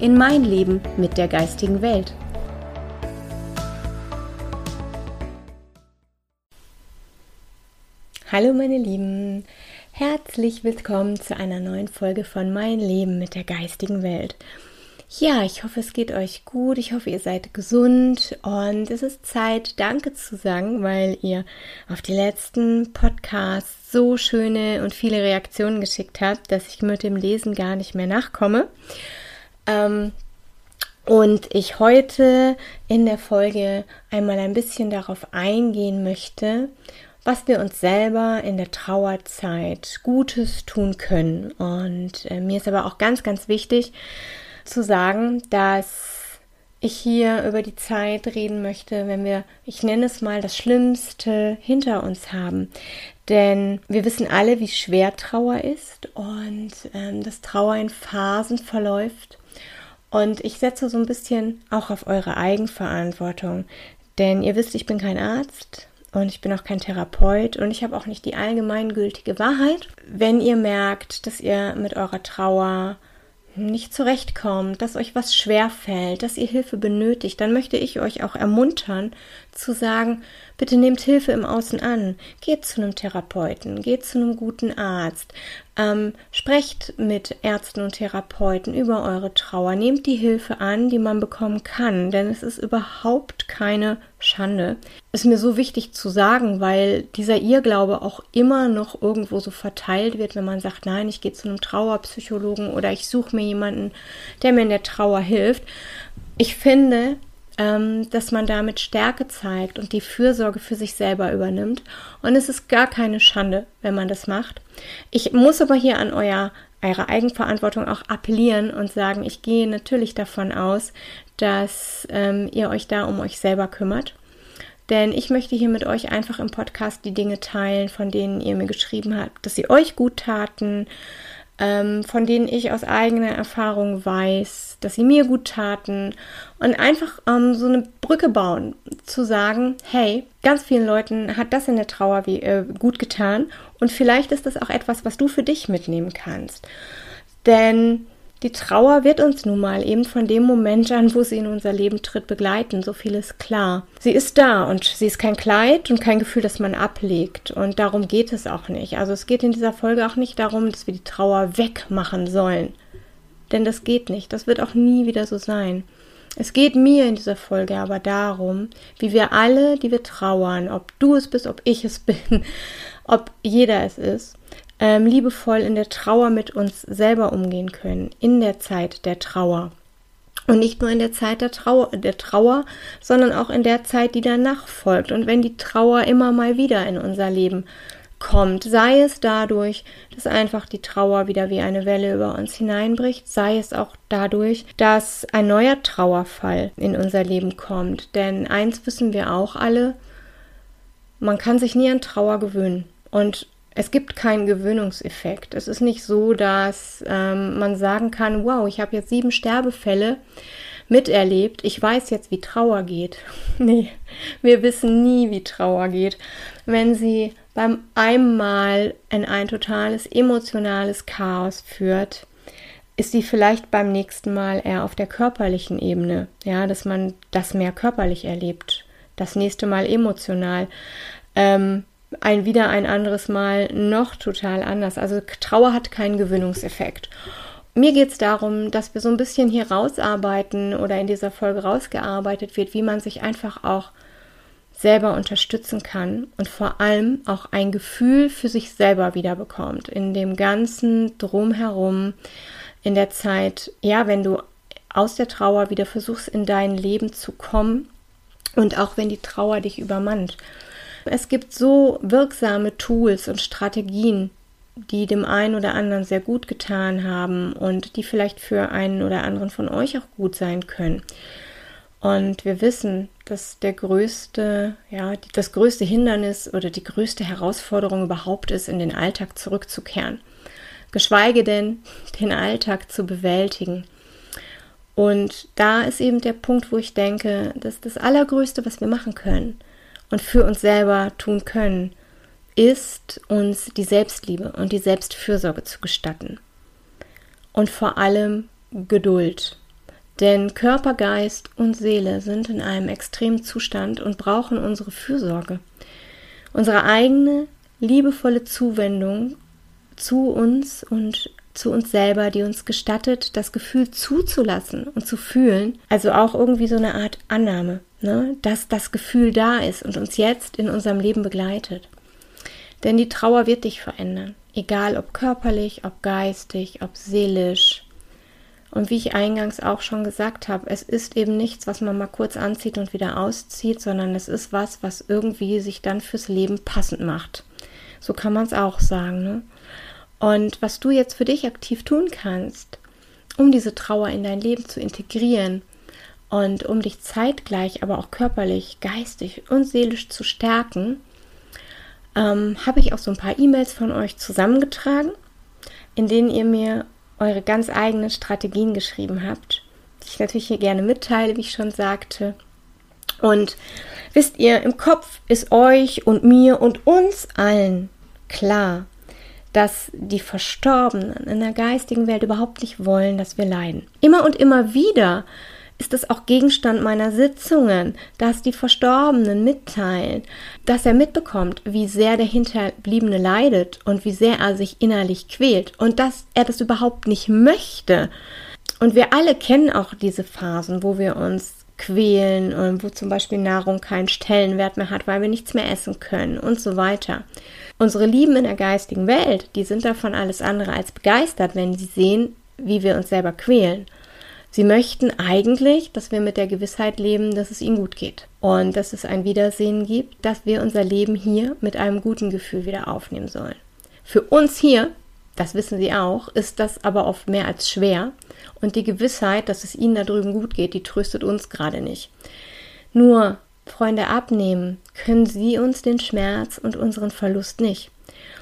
in mein Leben mit der geistigen Welt. Hallo meine Lieben, herzlich willkommen zu einer neuen Folge von Mein Leben mit der geistigen Welt. Ja, ich hoffe, es geht euch gut. Ich hoffe, ihr seid gesund und es ist Zeit, Danke zu sagen, weil ihr auf die letzten Podcasts so schöne und viele Reaktionen geschickt habt, dass ich mit dem Lesen gar nicht mehr nachkomme. Ähm, und ich heute in der Folge einmal ein bisschen darauf eingehen möchte, was wir uns selber in der Trauerzeit Gutes tun können. Und äh, mir ist aber auch ganz, ganz wichtig zu sagen, dass ich hier über die Zeit reden möchte, wenn wir, ich nenne es mal, das Schlimmste hinter uns haben. Denn wir wissen alle, wie schwer Trauer ist und ähm, dass Trauer in Phasen verläuft und ich setze so ein bisschen auch auf eure Eigenverantwortung. Denn ihr wisst, ich bin kein Arzt und ich bin auch kein Therapeut und ich habe auch nicht die allgemeingültige Wahrheit. Wenn ihr merkt, dass ihr mit eurer Trauer nicht zurechtkommt, dass euch was schwer fällt, dass ihr Hilfe benötigt, dann möchte ich euch auch ermuntern zu sagen, bitte nehmt Hilfe im Außen an, geht zu einem Therapeuten, geht zu einem guten Arzt, ähm, sprecht mit Ärzten und Therapeuten über eure Trauer, nehmt die Hilfe an, die man bekommen kann, denn es ist überhaupt keine Schande. Ist mir so wichtig zu sagen, weil dieser Irrglaube auch immer noch irgendwo so verteilt wird, wenn man sagt, nein, ich gehe zu einem Trauerpsychologen oder ich suche mir jemanden, der mir in der Trauer hilft. Ich finde, ähm, dass man damit Stärke zeigt und die Fürsorge für sich selber übernimmt. Und es ist gar keine Schande, wenn man das macht. Ich muss aber hier an euer eure Eigenverantwortung auch appellieren und sagen, ich gehe natürlich davon aus, dass ähm, ihr euch da um euch selber kümmert. Denn ich möchte hier mit euch einfach im Podcast die Dinge teilen, von denen ihr mir geschrieben habt, dass sie euch gut taten, ähm, von denen ich aus eigener Erfahrung weiß, dass sie mir gut taten und einfach ähm, so eine Brücke bauen, zu sagen, hey, ganz vielen Leuten hat das in der Trauer wie, äh, gut getan und vielleicht ist das auch etwas, was du für dich mitnehmen kannst. Denn die Trauer wird uns nun mal eben von dem Moment an, wo sie in unser Leben tritt, begleiten. So viel ist klar. Sie ist da und sie ist kein Kleid und kein Gefühl, das man ablegt. Und darum geht es auch nicht. Also es geht in dieser Folge auch nicht darum, dass wir die Trauer wegmachen sollen. Denn das geht nicht. Das wird auch nie wieder so sein. Es geht mir in dieser Folge aber darum, wie wir alle, die wir trauern, ob du es bist, ob ich es bin, ob jeder es ist, ähm, liebevoll in der Trauer mit uns selber umgehen können, in der Zeit der Trauer. Und nicht nur in der Zeit der Trauer, der Trauer, sondern auch in der Zeit, die danach folgt. Und wenn die Trauer immer mal wieder in unser Leben kommt, sei es dadurch, dass einfach die Trauer wieder wie eine Welle über uns hineinbricht, sei es auch dadurch, dass ein neuer Trauerfall in unser Leben kommt. Denn eins wissen wir auch alle, man kann sich nie an Trauer gewöhnen. Und es gibt keinen Gewöhnungseffekt. Es ist nicht so, dass ähm, man sagen kann, wow, ich habe jetzt sieben Sterbefälle miterlebt. Ich weiß jetzt, wie Trauer geht. nee, wir wissen nie, wie Trauer geht. Wenn sie beim einmal in ein totales emotionales Chaos führt, ist sie vielleicht beim nächsten Mal eher auf der körperlichen Ebene, ja, dass man das mehr körperlich erlebt, das nächste Mal emotional. Ähm, ein wieder ein anderes Mal noch total anders. Also Trauer hat keinen Gewöhnungseffekt. Mir geht es darum, dass wir so ein bisschen hier rausarbeiten oder in dieser Folge rausgearbeitet wird, wie man sich einfach auch selber unterstützen kann und vor allem auch ein Gefühl für sich selber wieder bekommt in dem ganzen drumherum in der Zeit, ja, wenn du aus der Trauer wieder versuchst in dein Leben zu kommen und auch wenn die Trauer dich übermannt. Es gibt so wirksame Tools und Strategien, die dem einen oder anderen sehr gut getan haben und die vielleicht für einen oder anderen von euch auch gut sein können. Und wir wissen, dass der größte, ja, das größte Hindernis oder die größte Herausforderung überhaupt ist, in den Alltag zurückzukehren. Geschweige denn, den Alltag zu bewältigen. Und da ist eben der Punkt, wo ich denke, dass das Allergrößte, was wir machen können und für uns selber tun können, ist, uns die Selbstliebe und die Selbstfürsorge zu gestatten. Und vor allem Geduld. Denn Körper, Geist und Seele sind in einem extremen Zustand und brauchen unsere Fürsorge. Unsere eigene liebevolle Zuwendung zu uns und zu uns selber, die uns gestattet, das Gefühl zuzulassen und zu fühlen. Also auch irgendwie so eine Art Annahme, ne? dass das Gefühl da ist und uns jetzt in unserem Leben begleitet. Denn die Trauer wird dich verändern, egal ob körperlich, ob geistig, ob seelisch, und wie ich eingangs auch schon gesagt habe, es ist eben nichts, was man mal kurz anzieht und wieder auszieht, sondern es ist was, was irgendwie sich dann fürs Leben passend macht. So kann man es auch sagen. Ne? Und was du jetzt für dich aktiv tun kannst, um diese Trauer in dein Leben zu integrieren und um dich zeitgleich, aber auch körperlich, geistig und seelisch zu stärken, ähm, habe ich auch so ein paar E-Mails von euch zusammengetragen, in denen ihr mir eure ganz eigenen Strategien geschrieben habt, die ich natürlich hier gerne mitteile, wie ich schon sagte. Und wisst ihr, im Kopf ist euch und mir und uns allen klar, dass die Verstorbenen in der geistigen Welt überhaupt nicht wollen, dass wir leiden. Immer und immer wieder ist es auch Gegenstand meiner Sitzungen, dass die Verstorbenen mitteilen, dass er mitbekommt, wie sehr der Hinterbliebene leidet und wie sehr er sich innerlich quält und dass er das überhaupt nicht möchte. Und wir alle kennen auch diese Phasen, wo wir uns quälen und wo zum Beispiel Nahrung keinen Stellenwert mehr hat, weil wir nichts mehr essen können und so weiter. Unsere Lieben in der geistigen Welt, die sind davon alles andere als begeistert, wenn sie sehen, wie wir uns selber quälen. Sie möchten eigentlich, dass wir mit der Gewissheit leben, dass es ihnen gut geht und dass es ein Wiedersehen gibt, dass wir unser Leben hier mit einem guten Gefühl wieder aufnehmen sollen. Für uns hier, das wissen Sie auch, ist das aber oft mehr als schwer und die Gewissheit, dass es Ihnen da drüben gut geht, die tröstet uns gerade nicht. Nur, Freunde, abnehmen können Sie uns den Schmerz und unseren Verlust nicht.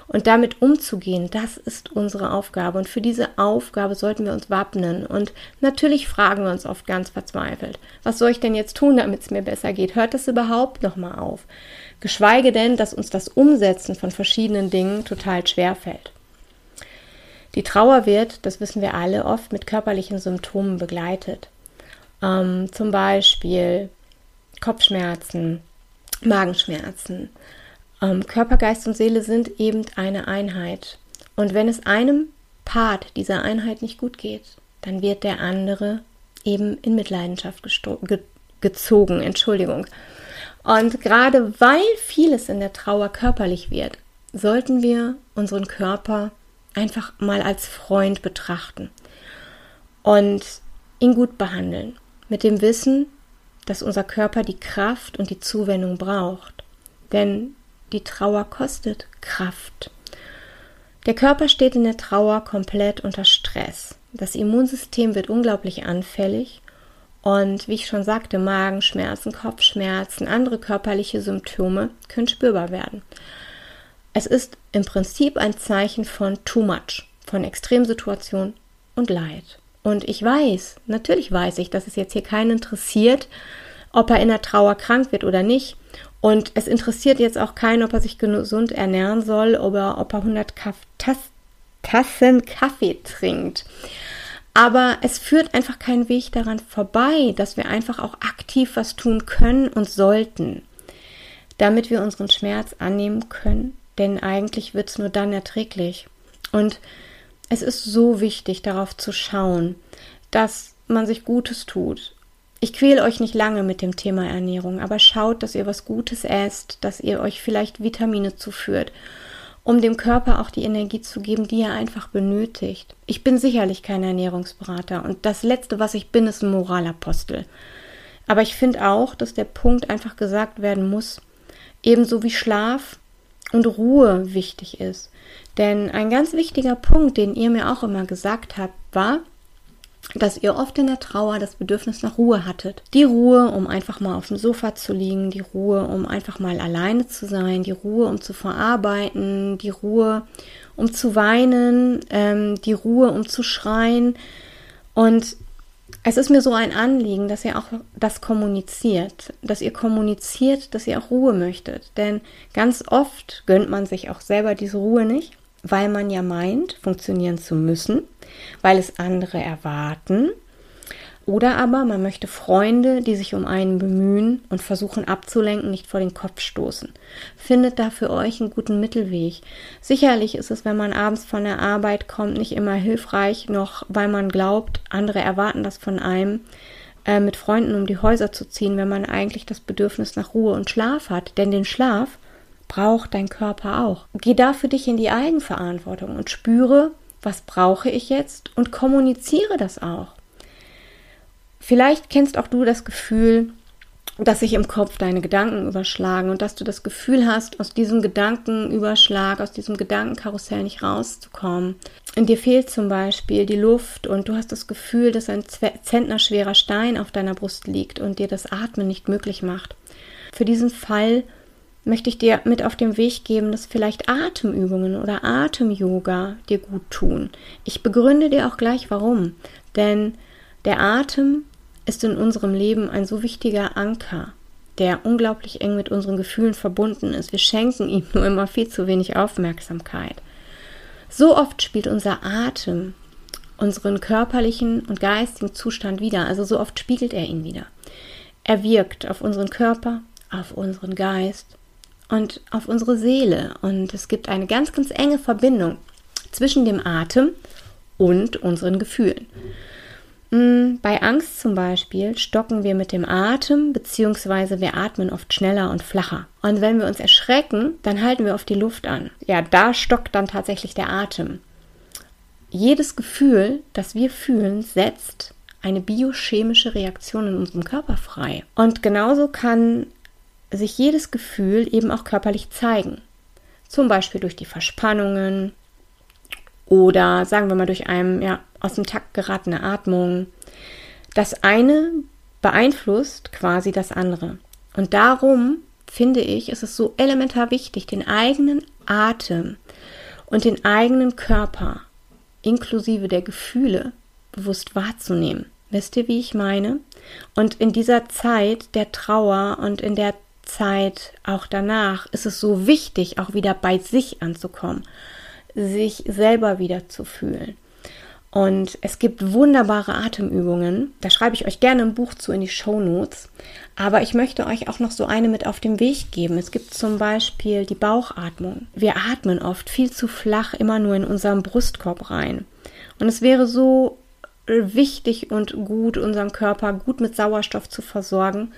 Und damit umzugehen, das ist unsere Aufgabe. Und für diese Aufgabe sollten wir uns wappnen. Und natürlich fragen wir uns oft ganz verzweifelt, was soll ich denn jetzt tun, damit es mir besser geht? Hört das überhaupt nochmal auf? Geschweige denn, dass uns das Umsetzen von verschiedenen Dingen total schwer fällt. Die Trauer wird, das wissen wir alle, oft mit körperlichen Symptomen begleitet. Ähm, zum Beispiel Kopfschmerzen, Magenschmerzen, Körper, Geist und Seele sind eben eine Einheit. Und wenn es einem Part dieser Einheit nicht gut geht, dann wird der andere eben in Mitleidenschaft ge gezogen. Entschuldigung. Und gerade weil vieles in der Trauer körperlich wird, sollten wir unseren Körper einfach mal als Freund betrachten und ihn gut behandeln. Mit dem Wissen, dass unser Körper die Kraft und die Zuwendung braucht. Denn die Trauer kostet Kraft. Der Körper steht in der Trauer komplett unter Stress. Das Immunsystem wird unglaublich anfällig und wie ich schon sagte, Magenschmerzen, Kopfschmerzen, andere körperliche Symptome können spürbar werden. Es ist im Prinzip ein Zeichen von too much, von Extremsituation und Leid. Und ich weiß, natürlich weiß ich, dass es jetzt hier keinen interessiert, ob er in der Trauer krank wird oder nicht. Und es interessiert jetzt auch keinen, ob er sich gesund ernähren soll oder ob er 100 Kaff Tass Tassen Kaffee trinkt. Aber es führt einfach kein Weg daran vorbei, dass wir einfach auch aktiv was tun können und sollten, damit wir unseren Schmerz annehmen können. Denn eigentlich wird es nur dann erträglich. Und es ist so wichtig, darauf zu schauen, dass man sich Gutes tut, ich quäle euch nicht lange mit dem Thema Ernährung, aber schaut, dass ihr was Gutes esst, dass ihr euch vielleicht Vitamine zuführt, um dem Körper auch die Energie zu geben, die er einfach benötigt. Ich bin sicherlich kein Ernährungsberater und das Letzte, was ich bin, ist ein Moralapostel. Aber ich finde auch, dass der Punkt einfach gesagt werden muss, ebenso wie Schlaf und Ruhe wichtig ist. Denn ein ganz wichtiger Punkt, den ihr mir auch immer gesagt habt, war, dass ihr oft in der Trauer das Bedürfnis nach Ruhe hattet. Die Ruhe, um einfach mal auf dem Sofa zu liegen, die Ruhe, um einfach mal alleine zu sein, die Ruhe, um zu verarbeiten, die Ruhe, um zu weinen, ähm, die Ruhe, um zu schreien. Und es ist mir so ein Anliegen, dass ihr auch das kommuniziert, dass ihr kommuniziert, dass ihr auch Ruhe möchtet. Denn ganz oft gönnt man sich auch selber diese Ruhe nicht, weil man ja meint, funktionieren zu müssen, weil es andere erwarten oder aber man möchte Freunde, die sich um einen bemühen und versuchen abzulenken, nicht vor den Kopf stoßen. Findet da für euch einen guten Mittelweg. Sicherlich ist es, wenn man abends von der Arbeit kommt, nicht immer hilfreich, noch weil man glaubt, andere erwarten das von einem, äh, mit Freunden um die Häuser zu ziehen, wenn man eigentlich das Bedürfnis nach Ruhe und Schlaf hat. Denn den Schlaf braucht dein Körper auch. Geh da für dich in die Eigenverantwortung und spüre, was brauche ich jetzt und kommuniziere das auch. Vielleicht kennst auch du das Gefühl, dass sich im Kopf deine Gedanken überschlagen und dass du das Gefühl hast, aus diesem Gedankenüberschlag, aus diesem Gedankenkarussell nicht rauszukommen. In dir fehlt zum Beispiel die Luft und du hast das Gefühl, dass ein zentnerschwerer Stein auf deiner Brust liegt und dir das Atmen nicht möglich macht. Für diesen Fall möchte ich dir mit auf den Weg geben, dass vielleicht Atemübungen oder Atem-Yoga dir gut tun. Ich begründe dir auch gleich warum. Denn der Atem ist in unserem Leben ein so wichtiger Anker, der unglaublich eng mit unseren Gefühlen verbunden ist. Wir schenken ihm nur immer viel zu wenig Aufmerksamkeit. So oft spielt unser Atem unseren körperlichen und geistigen Zustand wieder, also so oft spiegelt er ihn wieder. Er wirkt auf unseren Körper, auf unseren Geist und auf unsere Seele und es gibt eine ganz, ganz enge Verbindung zwischen dem Atem und unseren Gefühlen. Mm, bei Angst zum Beispiel stocken wir mit dem Atem, beziehungsweise wir atmen oft schneller und flacher. Und wenn wir uns erschrecken, dann halten wir oft die Luft an. Ja, da stockt dann tatsächlich der Atem. Jedes Gefühl, das wir fühlen, setzt eine biochemische Reaktion in unserem Körper frei. Und genauso kann sich jedes Gefühl eben auch körperlich zeigen. Zum Beispiel durch die Verspannungen, oder sagen wir mal durch einen ja, aus dem Takt geratene Atmung. Das eine beeinflusst quasi das andere. Und darum finde ich, ist es so elementar wichtig, den eigenen Atem und den eigenen Körper inklusive der Gefühle bewusst wahrzunehmen. Wisst ihr, wie ich meine? Und in dieser Zeit der Trauer und in der Zeit auch danach ist es so wichtig, auch wieder bei sich anzukommen sich selber wieder zu fühlen. Und es gibt wunderbare Atemübungen. Da schreibe ich euch gerne ein Buch zu in die Show Notes. Aber ich möchte euch auch noch so eine mit auf den Weg geben. Es gibt zum Beispiel die Bauchatmung. Wir atmen oft viel zu flach immer nur in unseren Brustkorb rein. Und es wäre so wichtig und gut, unseren Körper gut mit Sauerstoff zu versorgen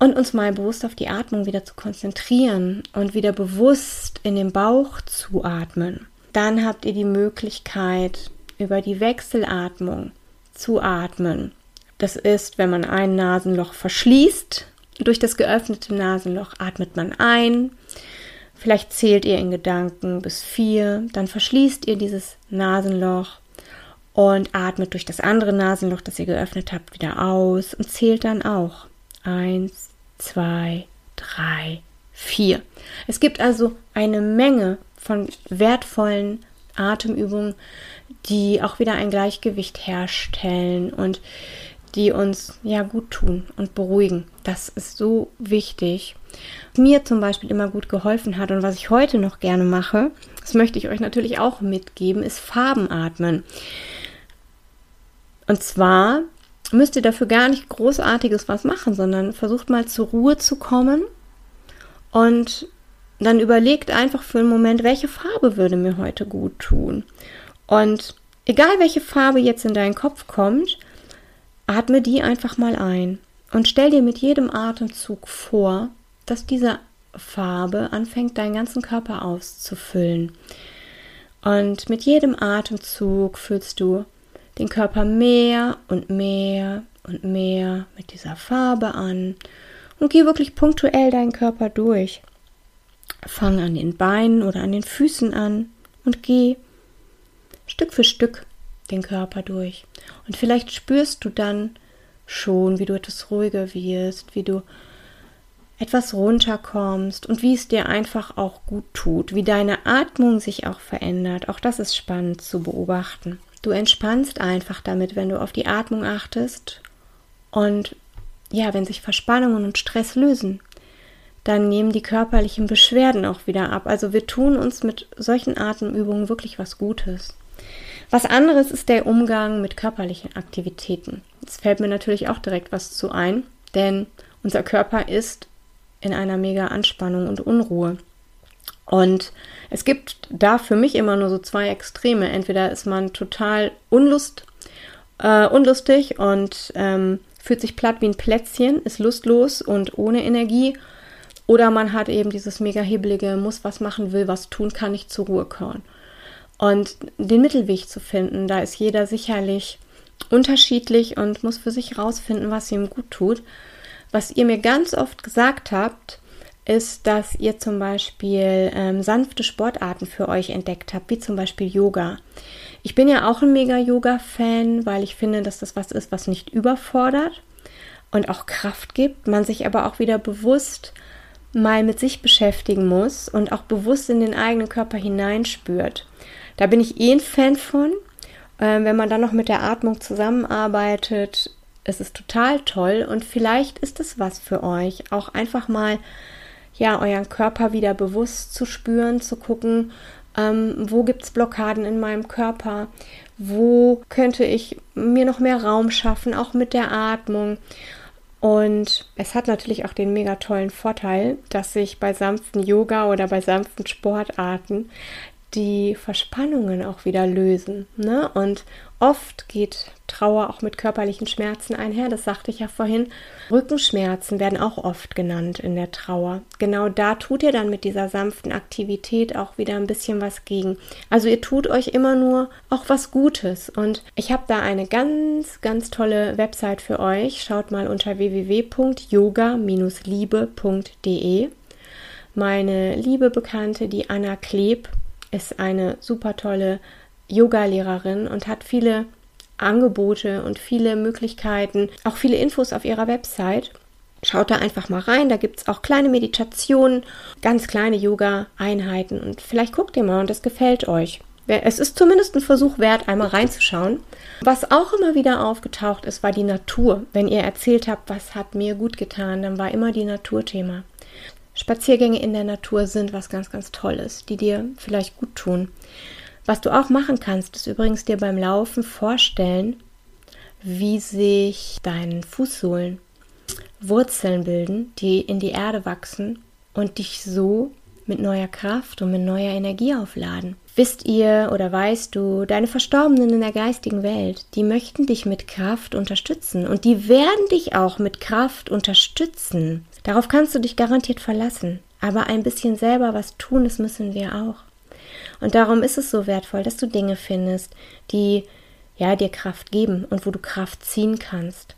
und uns mal bewusst auf die Atmung wieder zu konzentrieren und wieder bewusst in den Bauch zu atmen. Dann habt ihr die Möglichkeit, über die Wechselatmung zu atmen. Das ist, wenn man ein Nasenloch verschließt. Durch das geöffnete Nasenloch atmet man ein. Vielleicht zählt ihr in Gedanken bis vier. Dann verschließt ihr dieses Nasenloch und atmet durch das andere Nasenloch, das ihr geöffnet habt, wieder aus und zählt dann auch. Eins, zwei, drei, vier. Es gibt also eine Menge von wertvollen Atemübungen, die auch wieder ein Gleichgewicht herstellen und die uns ja gut tun und beruhigen. Das ist so wichtig. Was mir zum Beispiel immer gut geholfen hat und was ich heute noch gerne mache, das möchte ich euch natürlich auch mitgeben, ist Farbenatmen. Und zwar müsst ihr dafür gar nicht großartiges was machen, sondern versucht mal zur Ruhe zu kommen und dann überlegt einfach für einen Moment, welche Farbe würde mir heute gut tun. Und egal welche Farbe jetzt in deinen Kopf kommt, atme die einfach mal ein und stell dir mit jedem Atemzug vor, dass diese Farbe anfängt, deinen ganzen Körper auszufüllen. Und mit jedem Atemzug fühlst du den Körper mehr und mehr und mehr mit dieser Farbe an und geh wirklich punktuell deinen Körper durch. Fang an den Beinen oder an den Füßen an und geh Stück für Stück den Körper durch. Und vielleicht spürst du dann schon, wie du etwas ruhiger wirst, wie du etwas runterkommst und wie es dir einfach auch gut tut, wie deine Atmung sich auch verändert. Auch das ist spannend zu beobachten. Du entspannst einfach damit, wenn du auf die Atmung achtest und ja, wenn sich Verspannungen und Stress lösen, dann nehmen die körperlichen Beschwerden auch wieder ab. Also wir tun uns mit solchen Atemübungen wirklich was Gutes. Was anderes ist der Umgang mit körperlichen Aktivitäten. Es fällt mir natürlich auch direkt was zu ein, denn unser Körper ist in einer mega Anspannung und Unruhe. Und es gibt da für mich immer nur so zwei Extreme. Entweder ist man total unlust, äh, unlustig und ähm, fühlt sich platt wie ein Plätzchen, ist lustlos und ohne Energie. Oder man hat eben dieses mega hebelige, muss was machen, will was tun, kann nicht zur Ruhe kommen. Und den Mittelweg zu finden, da ist jeder sicherlich unterschiedlich und muss für sich rausfinden, was ihm gut tut. Was ihr mir ganz oft gesagt habt, ist, dass ihr zum Beispiel ähm, sanfte Sportarten für euch entdeckt habt, wie zum Beispiel Yoga. Ich bin ja auch ein Mega-Yoga-Fan, weil ich finde, dass das was ist, was nicht überfordert und auch Kraft gibt, man sich aber auch wieder bewusst mal mit sich beschäftigen muss und auch bewusst in den eigenen Körper hineinspürt. Da bin ich eh ein Fan von. Ähm, wenn man dann noch mit der Atmung zusammenarbeitet, ist es total toll und vielleicht ist es was für euch, auch einfach mal ja euren Körper wieder bewusst zu spüren, zu gucken, ähm, wo gibt es Blockaden in meinem Körper, wo könnte ich mir noch mehr Raum schaffen, auch mit der Atmung. Und es hat natürlich auch den mega tollen Vorteil, dass sich bei sanften Yoga oder bei sanften Sportarten die Verspannungen auch wieder lösen. Ne? Und oft geht Trauer auch mit körperlichen Schmerzen einher, das sagte ich ja vorhin. Rückenschmerzen werden auch oft genannt in der Trauer. Genau da tut ihr dann mit dieser sanften Aktivität auch wieder ein bisschen was gegen. Also ihr tut euch immer nur auch was Gutes. Und ich habe da eine ganz, ganz tolle Website für euch. Schaut mal unter www.yoga-liebe.de. Meine liebe Bekannte, die Anna Kleb, ist eine super tolle Yoga-Lehrerin und hat viele Angebote und viele Möglichkeiten, auch viele Infos auf ihrer Website. Schaut da einfach mal rein, da gibt es auch kleine Meditationen, ganz kleine Yoga-Einheiten und vielleicht guckt ihr mal und das gefällt euch. Es ist zumindest ein Versuch wert, einmal reinzuschauen. Was auch immer wieder aufgetaucht ist, war die Natur. Wenn ihr erzählt habt, was hat mir gut getan, dann war immer die Natur Thema. Spaziergänge in der Natur sind was ganz, ganz Tolles, die dir vielleicht gut tun. Was du auch machen kannst, ist übrigens dir beim Laufen vorstellen, wie sich deinen Fußsohlen Wurzeln bilden, die in die Erde wachsen und dich so mit neuer Kraft und mit neuer Energie aufladen. Wisst ihr oder weißt du, deine Verstorbenen in der geistigen Welt, die möchten dich mit Kraft unterstützen und die werden dich auch mit Kraft unterstützen. Darauf kannst du dich garantiert verlassen. Aber ein bisschen selber was tun, das müssen wir auch. Und darum ist es so wertvoll, dass du Dinge findest, die ja dir Kraft geben und wo du Kraft ziehen kannst.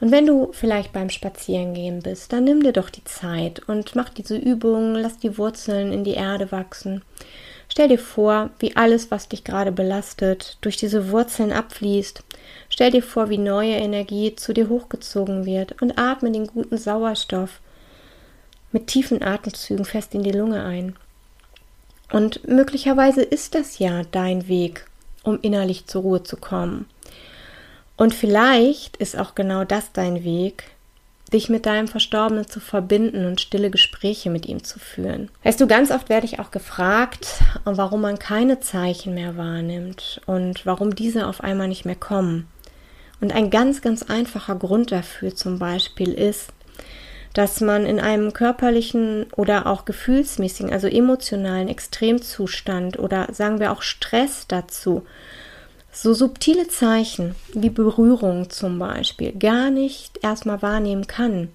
Und wenn du vielleicht beim Spazierengehen bist, dann nimm dir doch die Zeit und mach diese Übung, lass die Wurzeln in die Erde wachsen. Stell dir vor, wie alles, was dich gerade belastet, durch diese Wurzeln abfließt. Stell dir vor, wie neue Energie zu dir hochgezogen wird und atme den guten Sauerstoff mit tiefen Atemzügen fest in die Lunge ein. Und möglicherweise ist das ja dein Weg, um innerlich zur Ruhe zu kommen. Und vielleicht ist auch genau das dein Weg, dich mit deinem Verstorbenen zu verbinden und stille Gespräche mit ihm zu führen. Weißt du, ganz oft werde ich auch gefragt, warum man keine Zeichen mehr wahrnimmt und warum diese auf einmal nicht mehr kommen. Und ein ganz, ganz einfacher Grund dafür zum Beispiel ist, dass man in einem körperlichen oder auch gefühlsmäßigen, also emotionalen Extremzustand oder sagen wir auch Stress dazu, so subtile Zeichen wie Berührung zum Beispiel gar nicht erstmal wahrnehmen kann.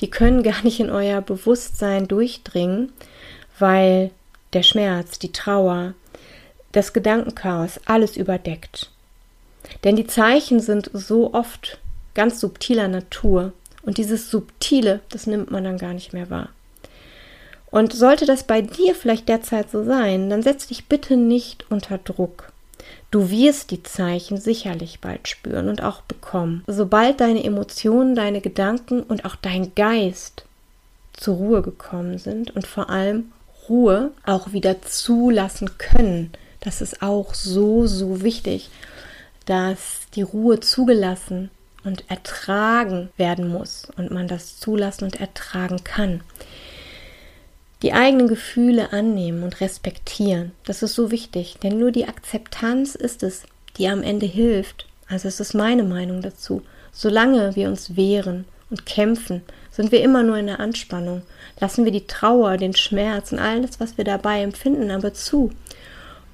Die können gar nicht in euer Bewusstsein durchdringen, weil der Schmerz, die Trauer, das Gedankenchaos alles überdeckt. Denn die Zeichen sind so oft ganz subtiler Natur und dieses Subtile, das nimmt man dann gar nicht mehr wahr. Und sollte das bei dir vielleicht derzeit so sein, dann setz dich bitte nicht unter Druck. Du wirst die Zeichen sicherlich bald spüren und auch bekommen. Sobald deine Emotionen, deine Gedanken und auch dein Geist zur Ruhe gekommen sind und vor allem Ruhe auch wieder zulassen können, das ist auch so, so wichtig, dass die Ruhe zugelassen und ertragen werden muss und man das zulassen und ertragen kann. Die eigenen Gefühle annehmen und respektieren, das ist so wichtig, denn nur die Akzeptanz ist es, die am Ende hilft. Also es ist meine Meinung dazu. Solange wir uns wehren und kämpfen, sind wir immer nur in der Anspannung. Lassen wir die Trauer, den Schmerz und alles, was wir dabei empfinden, aber zu.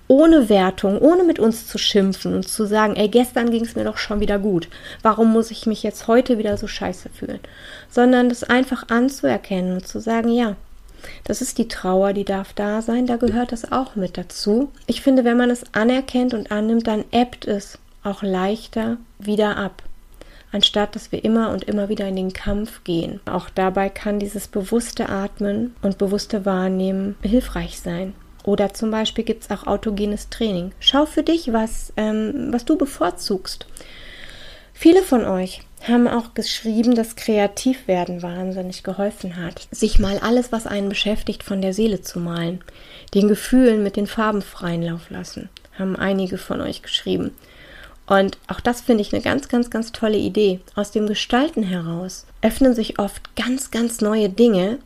Ohne Wertung, ohne mit uns zu schimpfen und zu sagen, ey, gestern ging es mir doch schon wieder gut. Warum muss ich mich jetzt heute wieder so scheiße fühlen? Sondern das einfach anzuerkennen und zu sagen, ja, das ist die Trauer, die darf da sein, da gehört das auch mit dazu. Ich finde, wenn man es anerkennt und annimmt, dann ebbt es auch leichter wieder ab, anstatt dass wir immer und immer wieder in den Kampf gehen. Auch dabei kann dieses bewusste Atmen und bewusste Wahrnehmen hilfreich sein. Oder zum Beispiel gibt es auch autogenes Training. Schau für dich, was, ähm, was du bevorzugst. Viele von euch haben auch geschrieben, dass Kreativwerden wahnsinnig geholfen hat. Sich mal alles, was einen beschäftigt, von der Seele zu malen. Den Gefühlen mit den Farben freien Lauf lassen. Haben einige von euch geschrieben. Und auch das finde ich eine ganz, ganz, ganz tolle Idee. Aus dem Gestalten heraus öffnen sich oft ganz, ganz neue Dinge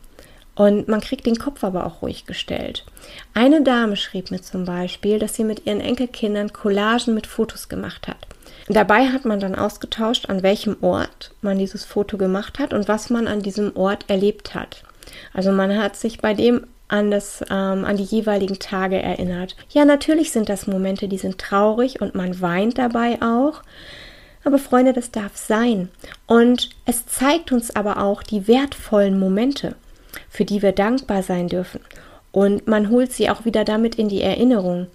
und man kriegt den Kopf aber auch ruhig gestellt. Eine Dame schrieb mir zum Beispiel, dass sie mit ihren Enkelkindern Collagen mit Fotos gemacht hat. Dabei hat man dann ausgetauscht, an welchem Ort man dieses Foto gemacht hat und was man an diesem Ort erlebt hat. Also man hat sich bei dem an, das, ähm, an die jeweiligen Tage erinnert. Ja, natürlich sind das Momente, die sind traurig und man weint dabei auch. Aber Freunde, das darf sein. Und es zeigt uns aber auch die wertvollen Momente, für die wir dankbar sein dürfen. Und man holt sie auch wieder damit in die Erinnerung.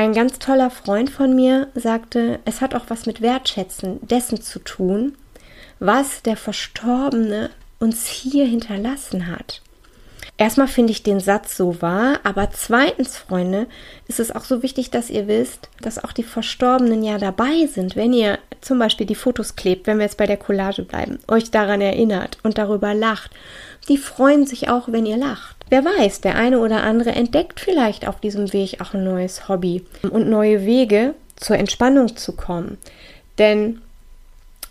Ein ganz toller Freund von mir sagte, es hat auch was mit Wertschätzen dessen zu tun, was der Verstorbene uns hier hinterlassen hat. Erstmal finde ich den Satz so wahr, aber zweitens, Freunde, ist es auch so wichtig, dass ihr wisst, dass auch die Verstorbenen ja dabei sind, wenn ihr zum Beispiel die Fotos klebt, wenn wir jetzt bei der Collage bleiben, euch daran erinnert und darüber lacht. Die freuen sich auch, wenn ihr lacht. Wer weiß, der eine oder andere entdeckt vielleicht auf diesem Weg auch ein neues Hobby und neue Wege zur Entspannung zu kommen. Denn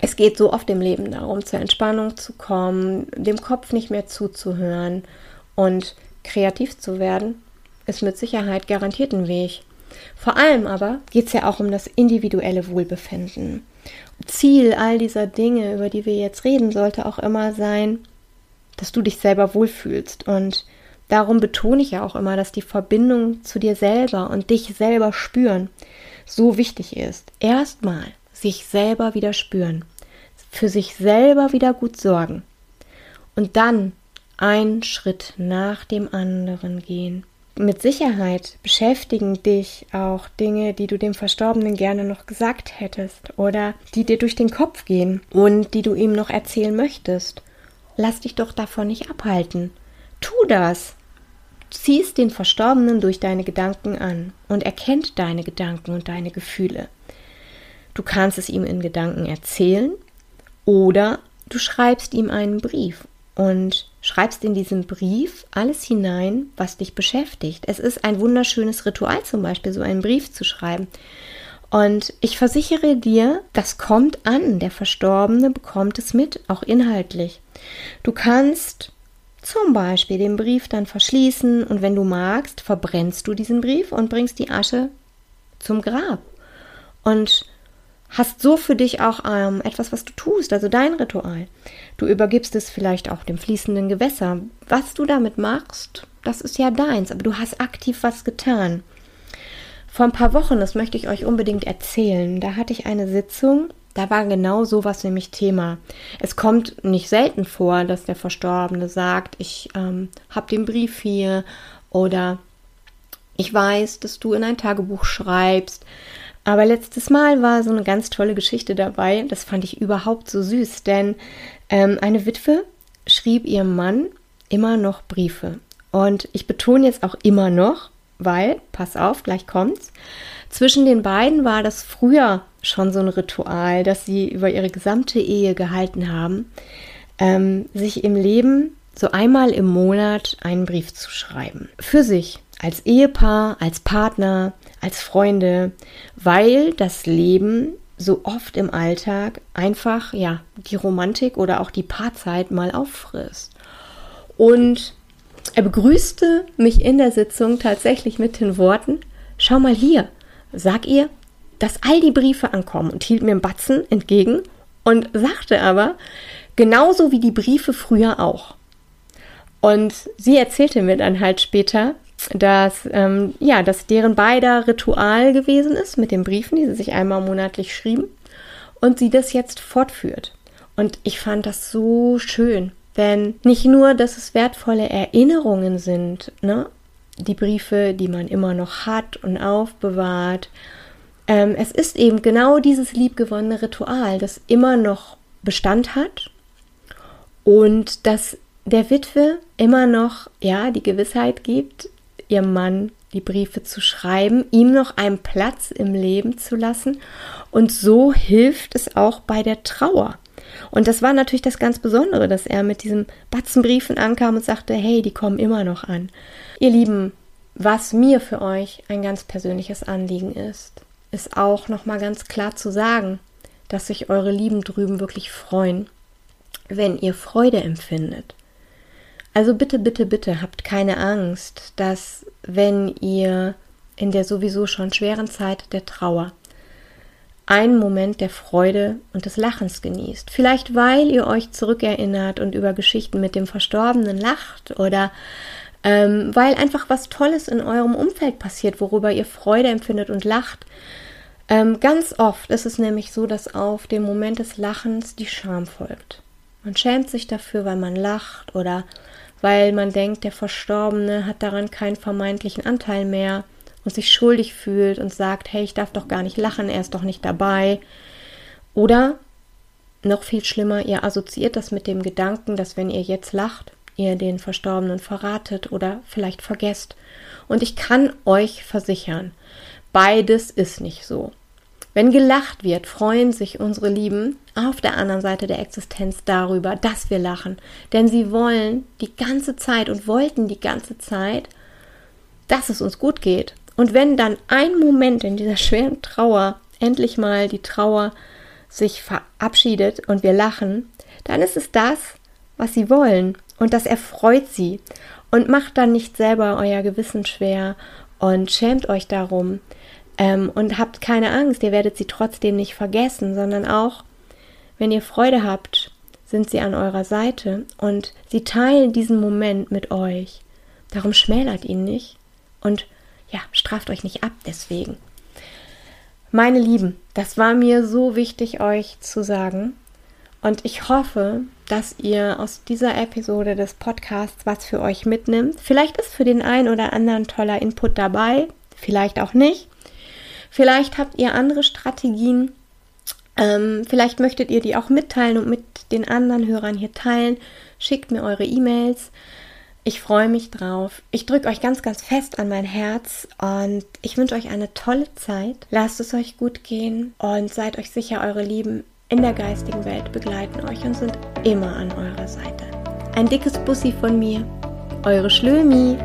es geht so oft im Leben darum, zur Entspannung zu kommen, dem Kopf nicht mehr zuzuhören und kreativ zu werden, ist mit Sicherheit garantiert ein Weg. Vor allem aber geht es ja auch um das individuelle Wohlbefinden. Ziel all dieser Dinge, über die wir jetzt reden, sollte auch immer sein, dass du dich selber wohlfühlst und Darum betone ich ja auch immer, dass die Verbindung zu dir selber und dich selber spüren so wichtig ist. Erstmal sich selber wieder spüren, für sich selber wieder gut sorgen und dann einen Schritt nach dem anderen gehen. Mit Sicherheit beschäftigen dich auch Dinge, die du dem Verstorbenen gerne noch gesagt hättest oder die dir durch den Kopf gehen und die du ihm noch erzählen möchtest. Lass dich doch davon nicht abhalten. Tu das ziehst den Verstorbenen durch deine Gedanken an und erkennt deine Gedanken und deine Gefühle. Du kannst es ihm in Gedanken erzählen oder du schreibst ihm einen Brief und schreibst in diesen Brief alles hinein, was dich beschäftigt. Es ist ein wunderschönes Ritual zum Beispiel, so einen Brief zu schreiben. Und ich versichere dir, das kommt an. Der Verstorbene bekommt es mit, auch inhaltlich. Du kannst zum Beispiel den Brief dann verschließen und wenn du magst, verbrennst du diesen Brief und bringst die Asche zum Grab. Und hast so für dich auch ähm, etwas, was du tust, also dein Ritual. Du übergibst es vielleicht auch dem fließenden Gewässer. Was du damit machst, das ist ja deins, aber du hast aktiv was getan. Vor ein paar Wochen, das möchte ich euch unbedingt erzählen, da hatte ich eine Sitzung da war genau sowas nämlich Thema. Es kommt nicht selten vor, dass der Verstorbene sagt, ich ähm, habe den Brief hier oder ich weiß, dass du in ein Tagebuch schreibst. Aber letztes Mal war so eine ganz tolle Geschichte dabei. Das fand ich überhaupt so süß, denn ähm, eine Witwe schrieb ihrem Mann immer noch Briefe. Und ich betone jetzt auch immer noch, weil, pass auf, gleich kommt's, zwischen den beiden war das früher schon so ein Ritual, das sie über ihre gesamte Ehe gehalten haben, ähm, sich im Leben so einmal im Monat einen Brief zu schreiben. Für sich, als Ehepaar, als Partner, als Freunde, weil das Leben so oft im Alltag einfach, ja, die Romantik oder auch die Paarzeit mal auffrisst. Und er begrüßte mich in der Sitzung tatsächlich mit den Worten, schau mal hier, sag ihr, dass all die Briefe ankommen und hielt mir einen Batzen entgegen und sagte aber, genauso wie die Briefe früher auch. Und sie erzählte mir dann halt später, dass, ähm, ja, dass deren beider Ritual gewesen ist mit den Briefen, die sie sich einmal monatlich schrieben und sie das jetzt fortführt. Und ich fand das so schön, denn nicht nur, dass es wertvolle Erinnerungen sind, ne? Die Briefe, die man immer noch hat und aufbewahrt. Ähm, es ist eben genau dieses liebgewonnene Ritual, das immer noch Bestand hat und das der Witwe immer noch ja die Gewissheit gibt, ihrem Mann die Briefe zu schreiben, ihm noch einen Platz im Leben zu lassen. Und so hilft es auch bei der Trauer. Und das war natürlich das ganz Besondere, dass er mit diesem Batzen Briefen ankam und sagte, hey, die kommen immer noch an. Ihr Lieben, was mir für euch ein ganz persönliches Anliegen ist, ist auch nochmal ganz klar zu sagen, dass sich eure Lieben drüben wirklich freuen, wenn ihr Freude empfindet. Also bitte, bitte, bitte habt keine Angst, dass wenn ihr in der sowieso schon schweren Zeit der Trauer einen Moment der Freude und des Lachens genießt. Vielleicht weil ihr euch zurückerinnert und über Geschichten mit dem Verstorbenen lacht oder ähm, weil einfach was Tolles in eurem Umfeld passiert, worüber ihr Freude empfindet und lacht. Ähm, ganz oft ist es nämlich so, dass auf dem Moment des Lachens die Scham folgt. Man schämt sich dafür, weil man lacht oder weil man denkt, der Verstorbene hat daran keinen vermeintlichen Anteil mehr und sich schuldig fühlt und sagt, hey, ich darf doch gar nicht lachen, er ist doch nicht dabei. Oder noch viel schlimmer, ihr assoziiert das mit dem Gedanken, dass wenn ihr jetzt lacht, ihr den Verstorbenen verratet oder vielleicht vergesst. Und ich kann euch versichern, beides ist nicht so. Wenn gelacht wird, freuen sich unsere Lieben auf der anderen Seite der Existenz darüber, dass wir lachen. Denn sie wollen die ganze Zeit und wollten die ganze Zeit, dass es uns gut geht. Und wenn dann ein Moment in dieser schweren Trauer endlich mal die Trauer sich verabschiedet und wir lachen, dann ist es das, was sie wollen. Und das erfreut sie. Und macht dann nicht selber euer Gewissen schwer und schämt euch darum, ähm, und habt keine Angst, ihr werdet sie trotzdem nicht vergessen, sondern auch, wenn ihr Freude habt, sind sie an eurer Seite und sie teilen diesen Moment mit euch. Darum schmälert ihn nicht und ja, straft euch nicht ab deswegen. Meine Lieben, das war mir so wichtig euch zu sagen und ich hoffe, dass ihr aus dieser Episode des Podcasts was für euch mitnimmt. Vielleicht ist für den einen oder anderen toller Input dabei, vielleicht auch nicht. Vielleicht habt ihr andere Strategien. Ähm, vielleicht möchtet ihr die auch mitteilen und mit den anderen Hörern hier teilen. Schickt mir eure E-Mails. Ich freue mich drauf. Ich drücke euch ganz, ganz fest an mein Herz und ich wünsche euch eine tolle Zeit. Lasst es euch gut gehen und seid euch sicher, eure Lieben in der geistigen Welt begleiten euch und sind immer an eurer Seite. Ein dickes Bussi von mir, eure Schlömi.